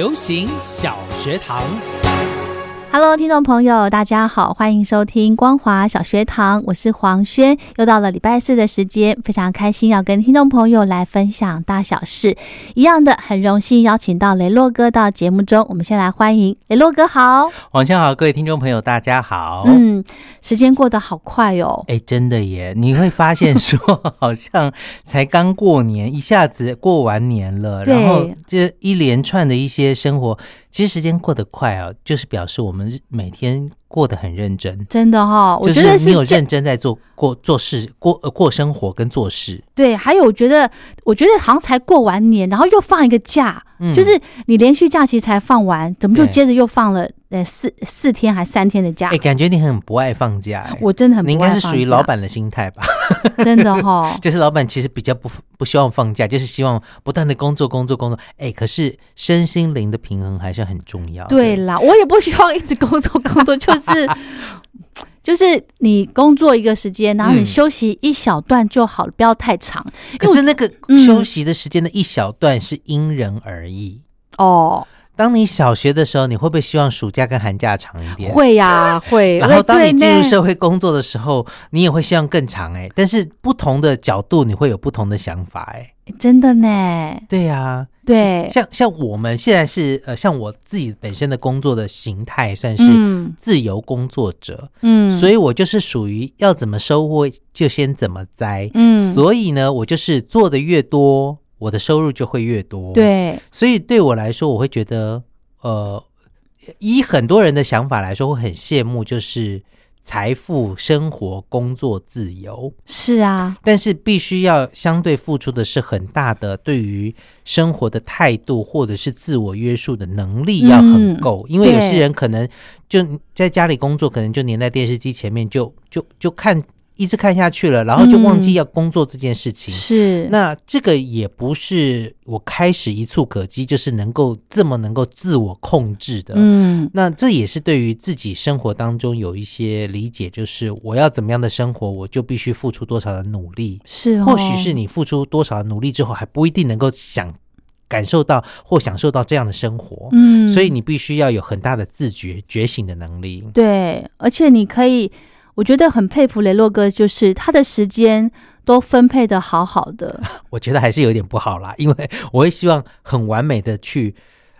流行小学堂。Hello，听众朋友，大家好，欢迎收听光华小学堂，我是黄轩。又到了礼拜四的时间，非常开心要跟听众朋友来分享大小事。一样的，很荣幸邀请到雷洛哥到节目中。我们先来欢迎雷洛哥，好。晚上好，各位听众朋友，大家好。嗯，时间过得好快哦。哎，真的耶！你会发现说，好像才刚过年，一下子过完年了，然后这一连串的一些生活，其实时间过得快啊，就是表示我们每天过得很认真。真的哈、我觉得是你有认真在做过做事过呃过生活跟做事，对，还有我觉得，我觉得好像才过完年，然后又放一个假，嗯。就是你连续假期才放完，怎么就接着又放了呃四四天还三天的假？哎，感觉你很不爱放假，哎我真的很你应该是属于老，板的心态吧？真的哈、就是老板其实比较不不希望放假，就是希望不断的工作工作工作。哎，可是身心灵的平衡还是很重要的。对啦，我也不希望一直工作工作，就是就是你工作一个时间，然后你嗯休息一小段就好了，不要太长。可是那个嗯休息的时间的一小段是因人而异。哦，当你小学的时候，你会不会希望暑假跟寒假长一点？。会呀、会。然后当你进入社会工作的时候，你也会希望更长哎、但是不同的角度，你会有不同的想法哎、真的呢，对呀、对，像像我们现在是呃，像我自己本身的工作的形态算是嗯自由工作者，嗯，所以我就是属于要怎么收获就先怎么栽。嗯，所以呢，我就是做的越多，我的收入就会越多。，对，所以对我来说，我会觉得，呃，以很多人的想法来说，会很羡慕，就是财富、生活、工作自由。是啊，但是必须要相对付出的是很大的对于生活的态度，或者是自我约束的能力要很够。因为有些人可能就在家里工作，可能就黏在电视机前面，就就就看一直看下去了，然后就忘记嗯要工作这件事情。是，那这个也不是我开始一触可及，就是能够这么能够自我控制的。嗯，那这也是对于自己生活当中有一些理解，就是我要怎么样的生活，我就必须付出多少的努力。是、哦，或许是你付出多少的努力之后，还不一定能够想感受到或享受到这样的生活。嗯，所以你必须要有很大的自觉觉醒的能力。对，而且你可以，我觉得很佩服雷洛哥，就是他的时间都分配的好好的，我觉得还是有点不好啦，因为我会希望很完美的去，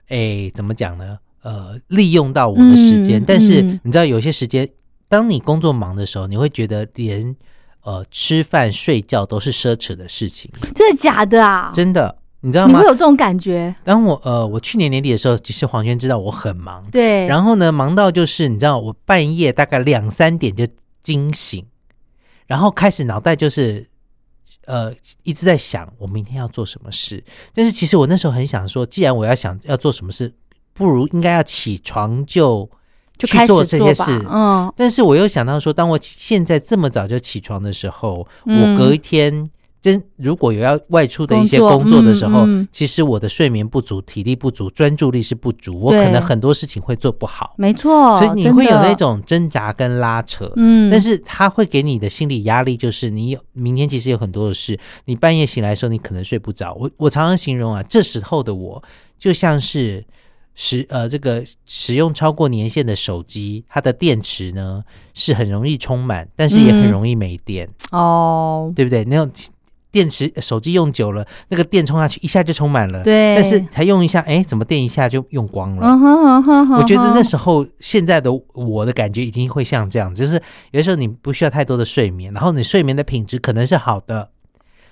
哎，怎么讲呢？呃，利用到我的时间，嗯但是嗯。你知道，有些时间，当你工作忙的时候，你会觉得连呃吃饭睡觉都是奢侈的事情，真的假的啊？真的，你知道吗你会？有这种感觉？当我呃，我去年年底的时候，其实黄轩知道我很忙，对，然后呢，忙到就是你知道，我半夜大概两三点就惊醒，然后开始脑袋就是呃一直在想我明天要做什么事。但是其实我那时候很想说，既然我要想要做什么事，不如应该要起床就就开始做这些吧事。嗯，但是我又想到说，当我现在这么早就起床的时候，嗯我隔一天真如果有要外出的一些工作的时候，嗯嗯其实我的睡眠不足、体力不足、专注力是不足，我可能很多事情会做不好，没错，所以你会有那，种挣扎跟拉扯。嗯，但是他会给你的心理压力，就是你有明天其实有很多的事，你半夜醒来的时候，你可能睡不着。我我常常形容啊，这时候的我就像是使呃这个使用超过年限的手机，它的电池呢是很容易充满，但是也很嗯。容易没电，哦，对不对？那种电池呃手机用久了，那个电充下去一下就充满了，对，但是才用一下，哎，怎么电一下就用光了？嗯哼嗯哼，我觉得那时候现在的我的感觉已经会像这样子，就是有的时候你不需要太多的睡眠，然后你睡眠的品质可能是好的，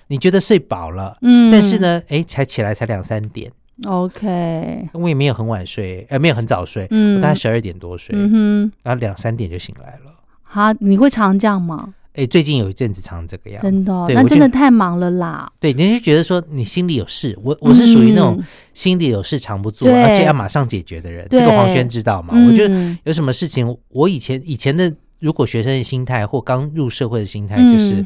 你觉得睡饱了，嗯，但是呢，哎，才起来才两三点，，OK，我也没有很晚睡，呃，没有很早睡，嗯。我大概十二点多睡，嗯哼，然后两三点就醒来了。好，你会常这样吗？哎，最近有一阵子常这个样子，真的那真的太忙了啦。对，你就觉得说你心里有事，我我是属于那种嗯心里有事常不做，对而且要马上解决的人。这个黄轩知道吗？我觉得嗯有什么事情，我以前以前的如果学生的心态或刚入社会的心态就是。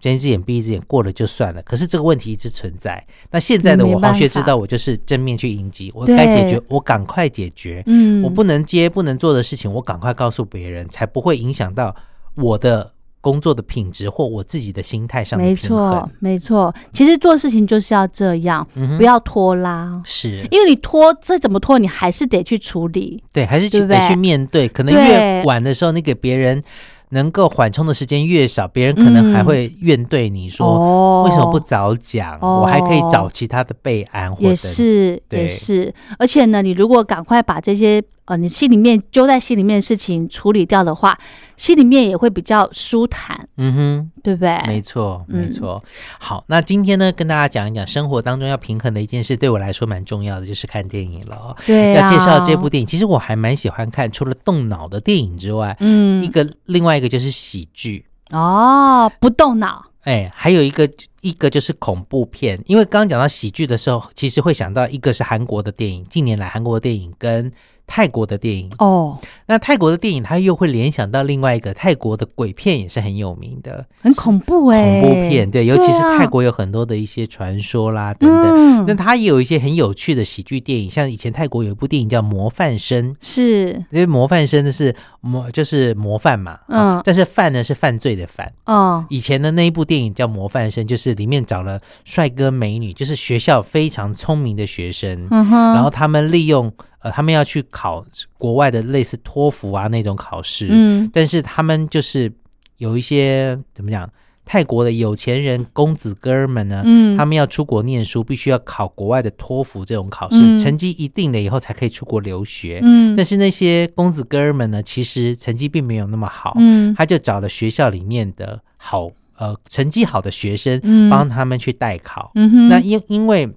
睁一只眼闭一只眼，过了就算了。可是这个问题一直存在。那现在的我，黄学知道，我就是正面去迎击，我该解决，我赶快解决。嗯，我不能接、不能做的事情，我赶快告诉别人，才不会影响到我的工作的品质或我自己的心态上的没错。，没错。其实做事情就是要这样，嗯不要拖拉，是因为你拖再怎么拖，你还是得去处理。对，还是得去面对。可能越晚的时候，你给别人能够缓冲的时间越少，别人可能还会怨对你说。哦为什么不早讲？哦我还可以找其他的备案，或也者是，对也是。而且呢，你如果赶快把这些呃你心里面揪在心里面的事情处理掉的话，心里面也会比较舒坦，嗯哼，对不对？没错，嗯没错。好，那今天呢，跟大家讲一讲生活当中要平衡的一件事，对我来说蛮重要的，就是看电影了哦。对、啊，要介绍这部电影，其实我还蛮喜欢看，除了动脑的电影之外，嗯一个另外一个就是喜剧。哦，不动脑，哎，还有一个一个就是恐怖片，因为刚刚讲到喜剧的时候，其实会想到一个是韩国的电影，近年来韩国的电影跟泰国的电影。哦，那泰国的电影，它又会联想到另外一个泰国的鬼片，也是很有名的。很恐怖哎、恐怖片。对，尤其是啊泰国有很多的一些传说啦等等。嗯。那它也有一些很有趣的喜剧电影，像以前泰国有一部电影叫《模范生》，是，因为模范生的是模就是模范嘛，嗯。嗯，但是犯呢是犯罪的犯。哦，以前的那一部电影叫《模范生》，就是里面找了帅哥美女，就是学校非常聪明的学生，嗯哼，然后他们利用呃，他们要去考国外的类似托福啊那种考试，嗯。但是他们就是有一些怎么讲，泰国的有钱人公子哥儿们呢，嗯，他们要出国念书，必须要考国外的托福这种考试，嗯。成绩一定了以后才可以出国留学。嗯，但是那些公子哥儿们呢，其实成绩并没有那么好，嗯。他就找了学校里面的好呃成绩好的学生，嗯。帮他们去代考。嗯哼，那因因为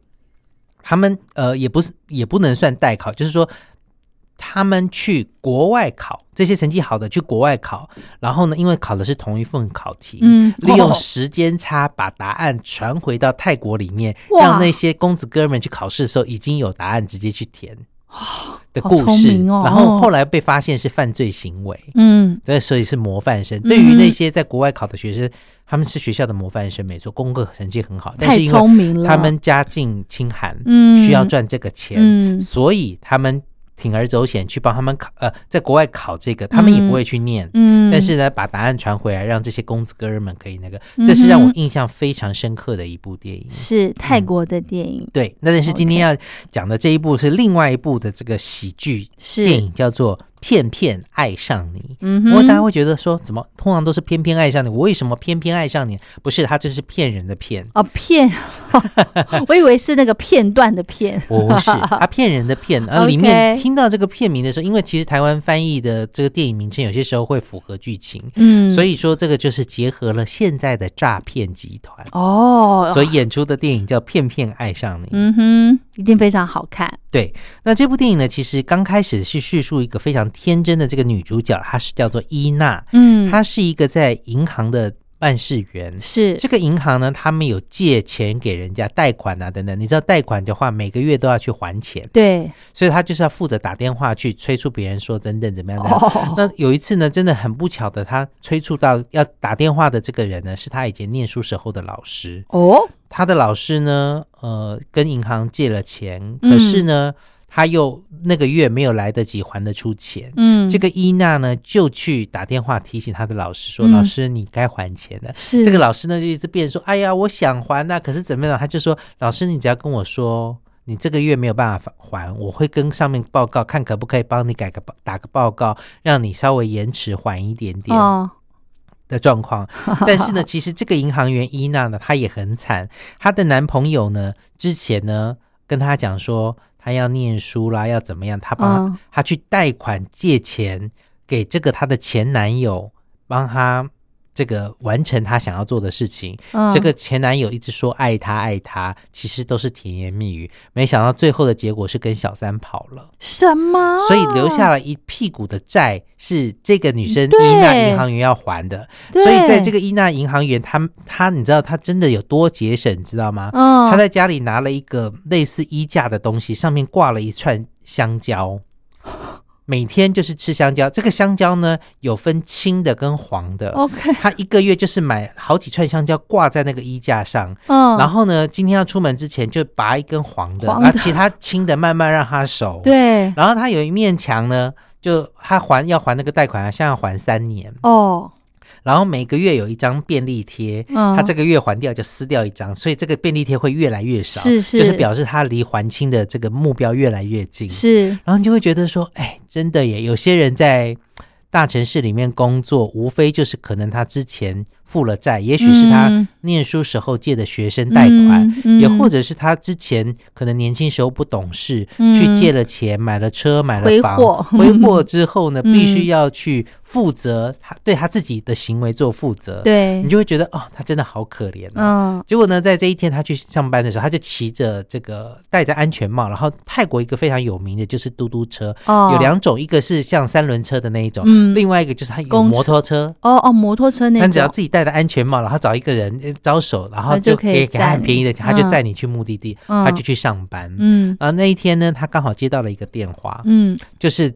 他们呃也不是也不能算代考，就是说他们去国外考，这些成绩好的去国外考，然后呢，因为考的是同一份考题，嗯利用哦时间差把答案传回到泰国里面，让那些公子哥们去考试的时候已经有答案，直接去填的故事。哦然后后来被发现是犯罪行为。嗯对，所以是模范生。嗯对于那些在国外考的学生，他们是学校的模范生，没错，功课成绩很好，但太是因为他们家境清寒，嗯需要赚这个钱，嗯所以他们铤而走险去帮他们考，呃，在国外考这个，他们也不会去念。嗯，但是呢，把答案传回来，让这些公子哥儿们可以那个，这是让我印象非常深刻的一部电影。是泰国的电影，对，那但是今天要讲的这一部是另外一部的这个喜剧是。电影，叫做《骗骗爱上你》。嗯不过大家，会觉得说，怎么通常都是偏偏爱上你，我为什么偏偏爱上你？不是，他这是骗人的骗，哦骗，我以为是那个片段的片，不是 他骗人的骗。呃，OK 里面听到这个片名的时候，因为其实台湾翻译的这个电影名称有些时候会符合剧情，嗯，所以说这个就是结合了现在的诈骗集团，哦，所以演出的电影叫《片片爱上你》。嗯哼，一定非常好看，对，那这部电影呢，其实刚开始是叙述一个非常天真的这个女主角，她是叫做伊娜，嗯，她是一个在银行的办事员。是这个银行呢，他们有借钱给人家贷款啊等等。你知道贷款的话，每个月都要去还钱，对，所以他就是要负责打电话去催促别人说等等怎么样的。哦，那有一次呢，真的很不巧的，他催促到要打电话的这个人呢，是他以前念书时候的老师。哦，他的老师呢，呃，跟银行借了钱，嗯可是呢，他又那个月没有来得及还得出钱。嗯，这个伊娜呢，就去打电话提醒他的老师说：“嗯老师，你该还钱了。”是这个老师呢就一直辩说：“哎呀，我想还呐、可是怎么样？”他就说：“老师，你只要跟我说你这个月没有办法还，我会跟上面报告，看可不可以帮你改个报打个报告，让你稍微延迟还一点点。哦，的状况。但是呢，其实这个银行员伊娜呢，她也很惨。她的男朋友呢，之前呢跟她讲说，她要念书啦，要怎么样，她帮嗯。她去贷款借钱给这个她的前男友，帮她这个完成她想要做的事情。嗯这个前男友一直说爱她爱她，其实都是甜言蜜语，没想到最后的结果是跟小三跑了。什么？所以留下了一屁股的债，是这个女生伊娜银行员要还的。所以在这个伊娜银行员，她她你知道她真的有多节省，你知道吗？嗯，她在家里拿了一个类似衣架的东西，上面挂了一串香蕉。每天就是吃香蕉，这个香蕉呢有分青的跟黄的。OK，他一个月就是买好几串香蕉挂在那个衣架上，嗯，然后呢，今天要出门之前就拔一根黄的，黄的然后其他青的慢慢让它熟。对，然后他有一面墙呢，就他还要还那个贷款，啊像要还三年。哦，然后每个月有一张便利贴，嗯，他这个月还掉就撕掉一张，所以这个便利贴会越来越少，是是。就是表示他离还清的这个目标越来越近。是。然后你就会觉得说，哎，真的耶，有些人在大城市里面工作，无非就是可能他之前负了债，也许是他嗯。念书时候借的学生贷款，嗯嗯也或者是他之前可能年轻时候不懂事，嗯。去借了钱，买了车，买了房，挥霍之后呢，嗯。必须要去负责他对他自己的行为做负责，对。你，就会觉得哦，他真的好可怜哦。嗯。结果呢，在这一天他去上班的时候，他就骑着这个戴着安全帽，然后泰国一个非常有名的就是嘟嘟车，哦，有两种，一个是像三轮车的那一种，嗯。另外一个就是他有摩托车。哦哦，摩托车那他只要，自己戴着安全帽，然后找一个人呃招手，然后就可以给他很便宜的钱，他就嗯。载你去目的地，嗯。他就去上班。嗯。然后那一天呢，他刚好接到了一个电话，嗯。就是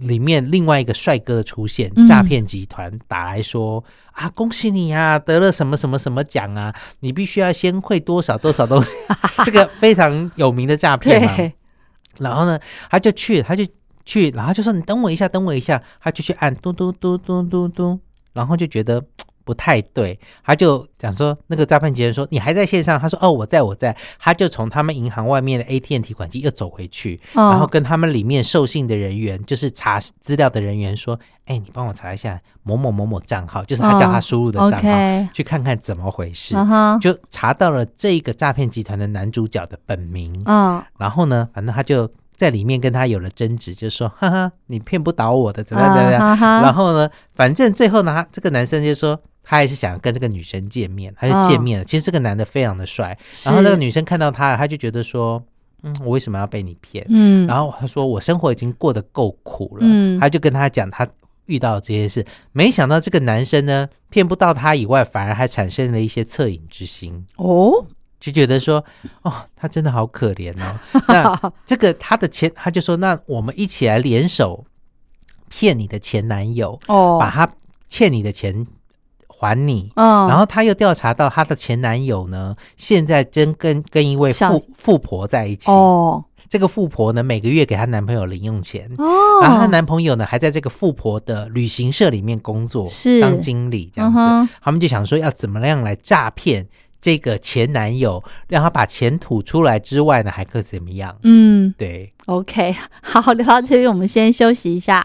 里面另外一个帅哥的出现嗯，诈骗集团打来说、啊，恭喜你啊，得了什么什么什么奖啊，你必须要先汇多少多少东西，这个非常有名的诈骗嘛。然后呢，他就去，他就去，然后就说你等我一下，等我一下，他就去按嘟嘟嘟嘟嘟嘟，然后就觉得。嘖不太对，他就讲说，那个诈骗集团说你还在线上，他说哦我在我在，他就从他们银行外面的 ATM 提款机又走回去，然然后跟他们里面受信的人员，就是查资料的人员说：“哎，你帮我查一下某某某某账号，就是他叫他输入的账号去看看怎么回事。嗯，就查到了这个诈骗集团的男主角的本名，嗯。然后呢，反正他就在里面跟他有了争执，就说：“哈哈，你骗不倒我的，怎么样怎么样。然后呢，反正最后呢，这个男生就说。他还是想跟这个女生见面，他就见面了。其实这个男的非常的帅，然后那个女生看到他，他就觉得说：“嗯，我为什么要被你骗？”嗯，然后他说：“我生活已经过得够苦了。”嗯他就跟他讲他遇到这些事，没想到这个男生呢，骗不到他以外，反而还产生了一些恻隐之心，哦，就觉得说：“哦，他真的好可怜哦。”那这个他的前，他就说：“那我们一起来联手骗你的前男友，哦，把他欠你的钱还你。”嗯，然后他又调查到她的前男友呢，现在真跟跟一位富富婆在一起。哦这个富婆呢，每个月给她男朋友零用钱，哦，然后她男朋友呢，还在这个富婆的旅行社里面工作，是当经理这样子。嗯他们就想说，要怎么样来诈骗这个前男友，让他把钱吐出来之外呢，还可以怎么样？嗯对，，OK，好，聊到这边，我们先休息一下。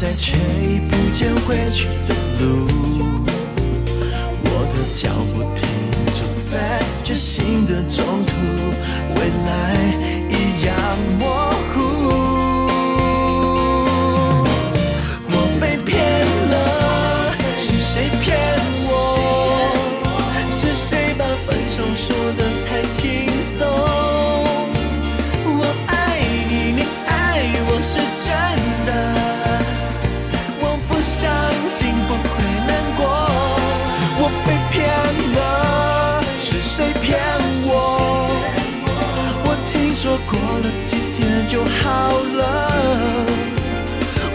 在却已不见回去的路。我的脚步停驻在决心的中途，未来就好了。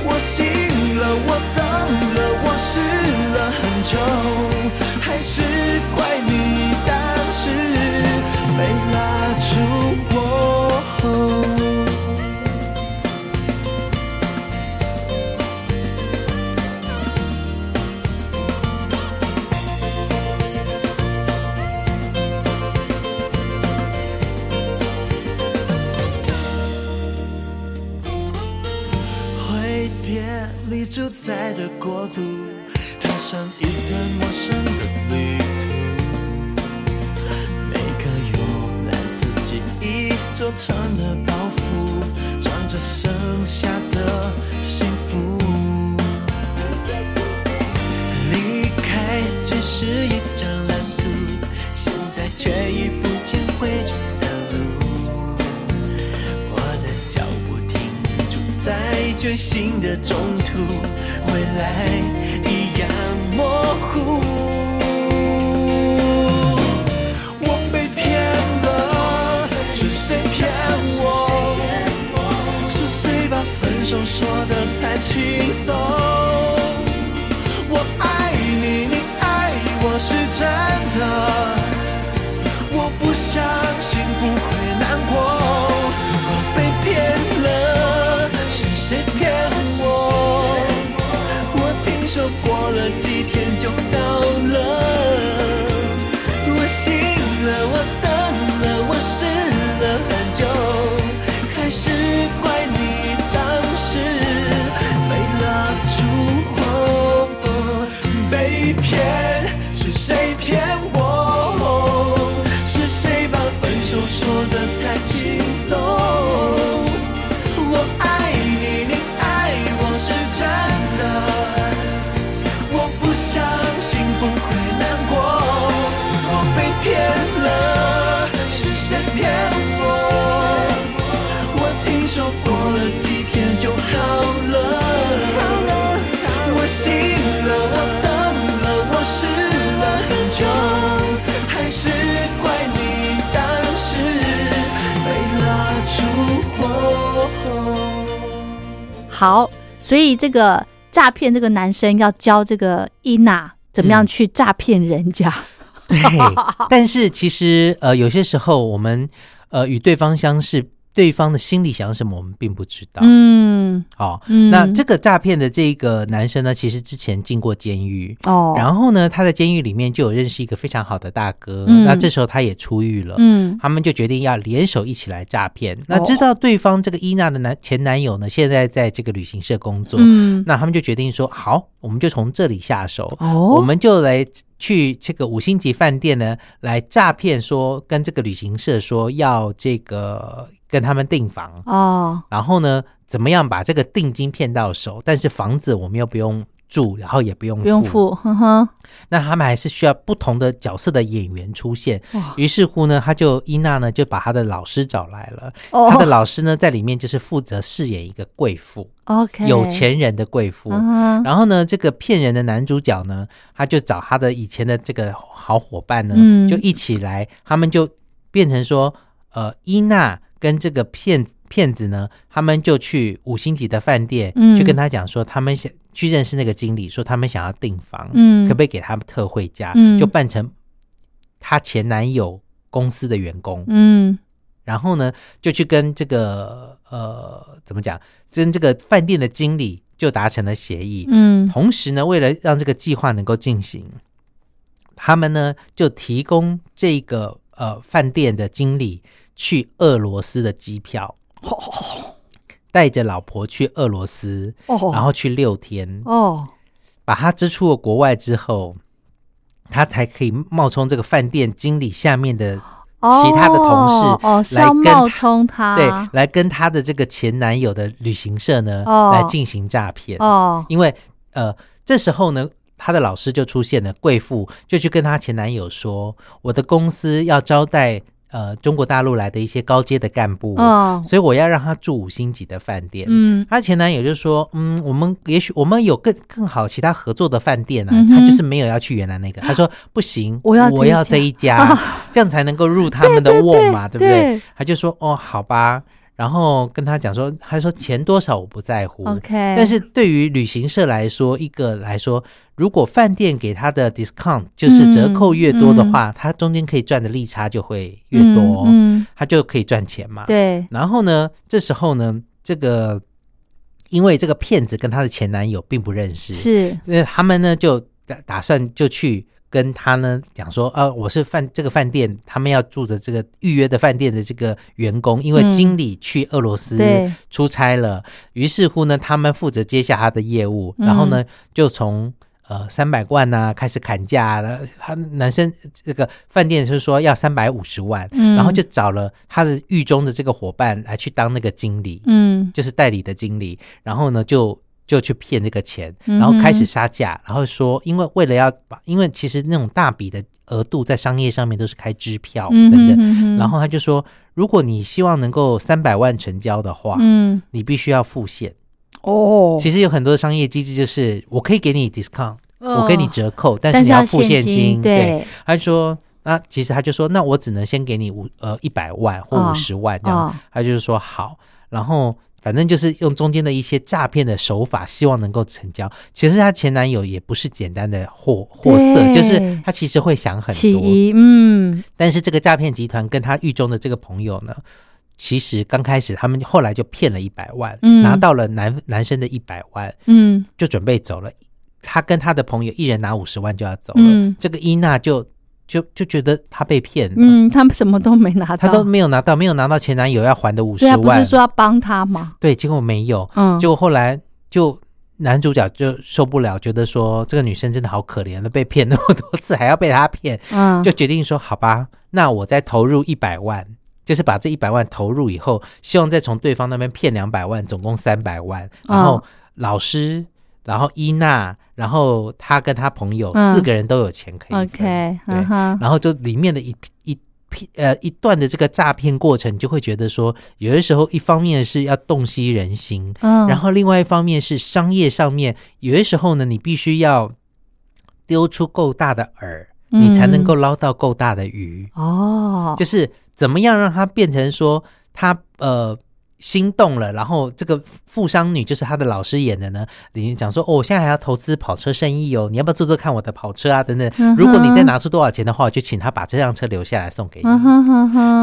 我醒了，我等了，我试了途，未来一样模糊。我被骗了，是谁骗我？是谁把分手说的太轻松？我爱你，你爱我是真的。我不相信不会难过，我被骗了，是谁骗过了几天就好了，我醒了，我等了，我试了很久，好，所以这个诈骗这个男生要教这个伊娜怎么样去诈骗人家。对，但是其实呃，有些时候我们呃与对方相识，对方的心里想什么，我们并不知道。嗯。哦，嗯。那这个诈骗的这个男生呢，其实之前进过监狱。哦，然后呢，他在监狱里面就有认识一个非常好的大哥，嗯。那这时候他也出狱了，嗯。他们就决定要联手一起来诈骗。那知道对方这个伊娜的男前男友呢，现在在这个旅行社工作，嗯。那他们就决定说，好，我们就从这里下手，哦。我们就来去这个五星级饭店呢，来诈骗说跟这个旅行社说要这个跟他们订房，哦然后呢，怎么样把这个定金骗到手？但是房子我们又不用住，然后也不用不用付，呵呵，那他们还是需要不同的角色的演员出现。于是乎呢，他就伊娜呢就把他的老师找来了。哦他的老师呢在里面就是负责饰演一个贵妇，OK 有，钱人的贵妇。然后呢，这个骗人的男主角呢，他就找他的以前的这个好伙伴呢，嗯就一起来，他们就变成说，呃，伊娜跟这个骗子骗子呢，他们就去五星级的饭店，嗯。去跟他讲说，他们想去认识那个经理，说他们想要订房，嗯。可不可以给他们特惠价，嗯。就扮成她前男友公司的员工，嗯。然后呢，就去跟这个呃怎么讲，跟这个饭店的经理就达成了协议。嗯。同时呢，为了让这个计划能够进行，他们呢就提供这个呃饭店的经理去俄罗斯的机票，带着老婆去俄罗斯，哦。然后去六天，哦。把他支出了国外之后，他才可以冒充这个饭店经理下面的其他的同事来跟要冒他充他。对，来跟他的这个前男友的旅行社呢、哦。来进行诈骗。哦。因为呃，这时候呢，他的老师就出现了，贵妇就去跟她前男友说：“我的公司要招待呃中国大陆来的一些高阶的干部，哦所以我要让他住五星级的饭店。”嗯她前男友就说：“嗯，我们也许我们有更更好其他合作的饭店啊。嗯他就是没有要去原来那个，他说不行，我要我要这一家，这样才能够入他们的 窝嘛，对不对？他就说哦，好吧。然后跟他讲说，他说钱多少我不在乎。OK，但是对于旅行社来说，一个来说，如果饭店给他的 discount 就是折扣越多的话，他中间可以赚的利差就会越多，嗯，嗯。他就可以赚钱嘛。对，然后呢，这时候呢，这个因为这个骗子跟她的前男友并不认识，是，那，他们呢就打打算就去跟他呢讲说，呃，我是饭这个饭店他们要住的这个预约的饭店的这个员工，因为嗯经理去俄罗斯出差了，于是乎呢，他们负责接下他的业务，嗯然后呢就从。呃，三百万呐、开始砍价了。他男生这个饭店就是说要三百五十万，嗯然后就找了他的狱中的这个伙伴来去当那个经理，嗯就是代理的经理，然后呢就就去骗这个钱，然后开始杀价，然后说因为为了要把，因为其实那种大笔的额度在商业上面都是开支票嗯等等，哼哼。然后他就说，如果你希望能够三百万成交的话，嗯，你必须要付现。哦，其实有很多的商业机制就是我可以给你 discount，、我给你哦折扣，但是你要付现金，对，他就说。那其实他就说，那我只能先给你五呃一百万或哦。五十万这样，哦。他就是说好，然后反正就是用中间的一些诈骗的手法，希望能够成交。其实她前男友也不是简单的货货色，就是他其实会想很多。嗯，但是这个诈骗集团跟他狱中的这个朋友呢，其实刚开始他们后来就骗了一百万，嗯拿到了男男生的一百万，嗯就准备走了。他跟他的朋友一人拿五十万就要走了，嗯这个伊娜就就就觉得他被骗了。嗯，他们什么都没拿到，她都没有拿到，没有拿到前男友要还的五十对啊，不。是说要帮他吗？对，结果没有。嗯，结果后来就男主角就受不了，觉得说这个女生真的好可怜了，被骗那么多次，还要被他骗，嗯，就决定说好吧，那我再投入一百万，就是把这一百万投入以后，希望再从对方那边骗两百万，总共三百万，然后哦老师。然后伊娜，然后他跟他朋友、嗯。四个人都有钱可以分 OK，对，嗯，然后就里面的一一批呃一段的这个诈骗过程，你就会觉得说，有的时候一方面是要洞悉人心，嗯，然后另外一方面是商业上面，有的时候呢，你必须要丢出够大的饵，你才能够捞到够大的鱼。嗯哦，就是怎么样让它变成说它呃。心动了，然后这个富商女就是他的老师演的呢，里面讲说哦，我现在还要投资跑车生意哦，你要不要做做看我的跑车啊？等等如果你再拿出多少钱的话，我就请他把这辆车留下来送给你。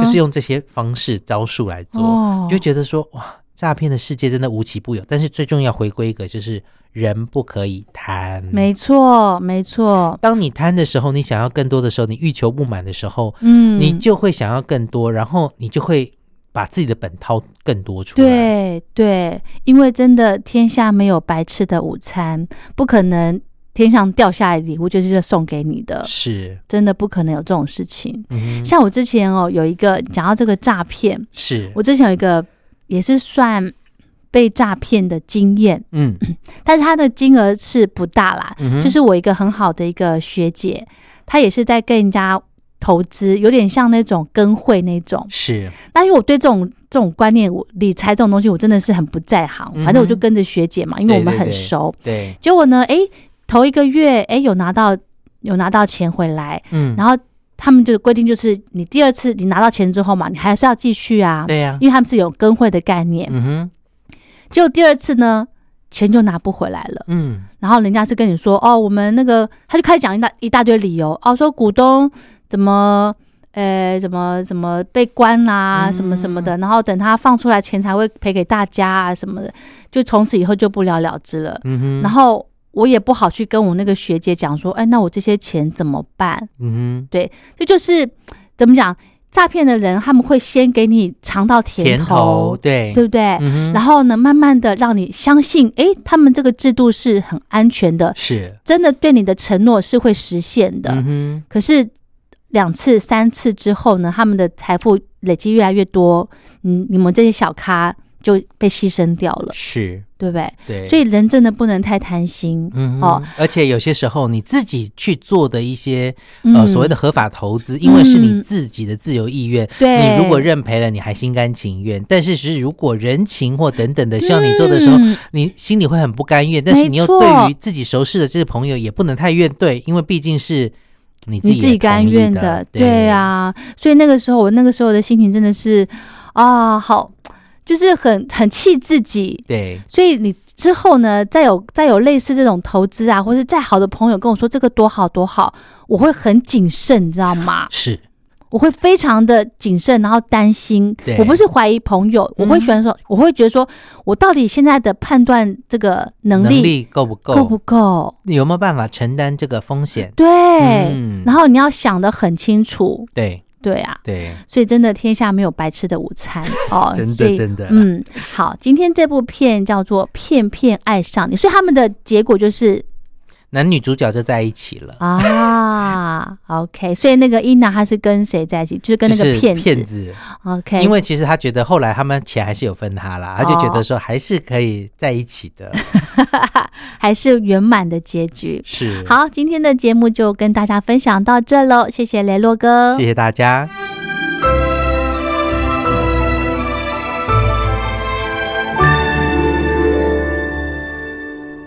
就是用这些方式招数来做，就觉得说哇，诈骗的世界真的无奇不有。但是最重要回归一个，就是人不可以贪。没错，没错，当你贪的时候，你想要更多的时候，你欲求不满的时候，嗯，你就会想要更多，然后你就会把自己的本掏更多出来。对对，因为真的天下没有白吃的午餐，不可能天上掉下来的礼物就是送给你的，是，真的不可能有这种事情。嗯，像我之前哦，有一个讲到这个诈骗，是，我之前有一个也是算被诈骗的经验，嗯。但是他的金额是不大啦，嗯，就是我一个很好的一个学姐，她也是在跟人家投资，有点像那种跟会那种。是，那因为我对这种这种观念，我理财这种东西，我真的是很不在行。嗯反正我就跟着学姐嘛，因为我们对对对很熟。对，结果呢，哎，头一个月，哎，有拿到有拿到钱回来，嗯，然后他们就规定就是，你第二次你拿到钱之后嘛，你还是要继续啊，对呀，因为他们是有跟会的概念。嗯哼，结果第二次呢，钱就拿不回来了。嗯然后人家是跟你说，哦，我们那个，他就开始讲一大一大堆理由，哦，说股东怎么，呃，怎么怎么被关啦、嗯。什么什么的，然后等他放出来钱才会赔给大家啊什么的，就从此以后就不了了之了。嗯哼，然后我也不好去跟我那个学姐讲说，哎，那我这些钱怎么办？嗯这就是怎么讲，诈骗的人他们会先给你尝到哼，甜头，头，对，对不对？嗯，然后呢，慢慢的让你相信，诶，他们这个制度是很安全的，是，真的对你的承诺是会实现的。嗯哼，可是两次、三次之后呢，他们的财富累积越来越多，嗯，你们这些小咖就被牺牲掉了，是，对不对？对，所以人真的不能太贪心。嗯哦哦，而且有些时候你自己去做的一些嗯。呃所谓的合法投资，因为是你自己的自由意愿，对。你如果认赔了，你还心甘情愿；但是是如果人情或等等的希望你做的时候，嗯。你心里会很不甘愿，但是你又对于自己熟识的这些朋友也不能太怨对，因为毕竟是你自己甘愿的，对，啊，所以那个时候我那个时候的心情真的是啊，好，就是很很气自己，对，所以你之后呢，再有再有类似这种投资啊，或是再好的朋友跟我说这个多好多好，我会很谨慎，你知道吗？是我会非常的谨慎，然后担心对。我不是怀疑朋友，我会觉得说，我会觉得说我到底现在的判断这个能力能力够不够？够不够？你有没有办法承担这个风险？对，嗯然后你要想得很清楚，对对啊。对，所以真的天下没有白吃的午餐哦，真的真的嗯，好，今天这部片叫做《片片爱上你》，所以他们的结果就是男女主角就在一起了，啊，OK，所以那个伊娜她是跟谁在一起？就是跟那个骗子。骗子，，OK，因为其实他觉得后来他们钱还是有分他啦，他就觉哦得说还是可以在一起的，还是圆满的结局。是，好，今天的节目就跟大家分享到这喽，谢谢雷洛哥，谢谢大家。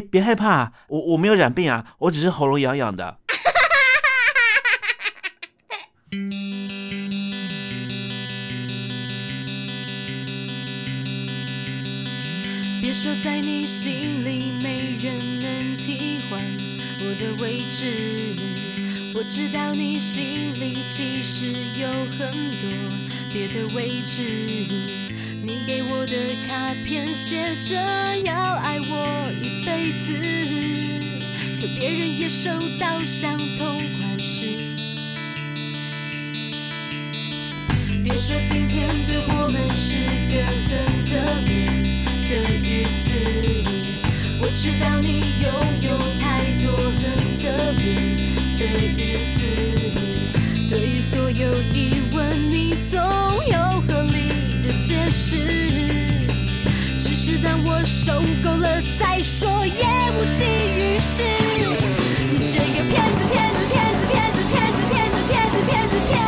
别害怕，我我没有染病啊，我只是喉咙痒痒的。别说在你心里没人能替换我的位置，我知道你心里其实有很多别的位置。你给我的卡片写着要爱我一辈子，可别人也收到相同款式。别说今天对我们是个很特别的日子，我知道你拥有太多很特别的日子。对于所有疑问，你总有合理解释只是当我受够了再说也无济于事。你这个骗子骗子骗子骗子骗子骗子骗子骗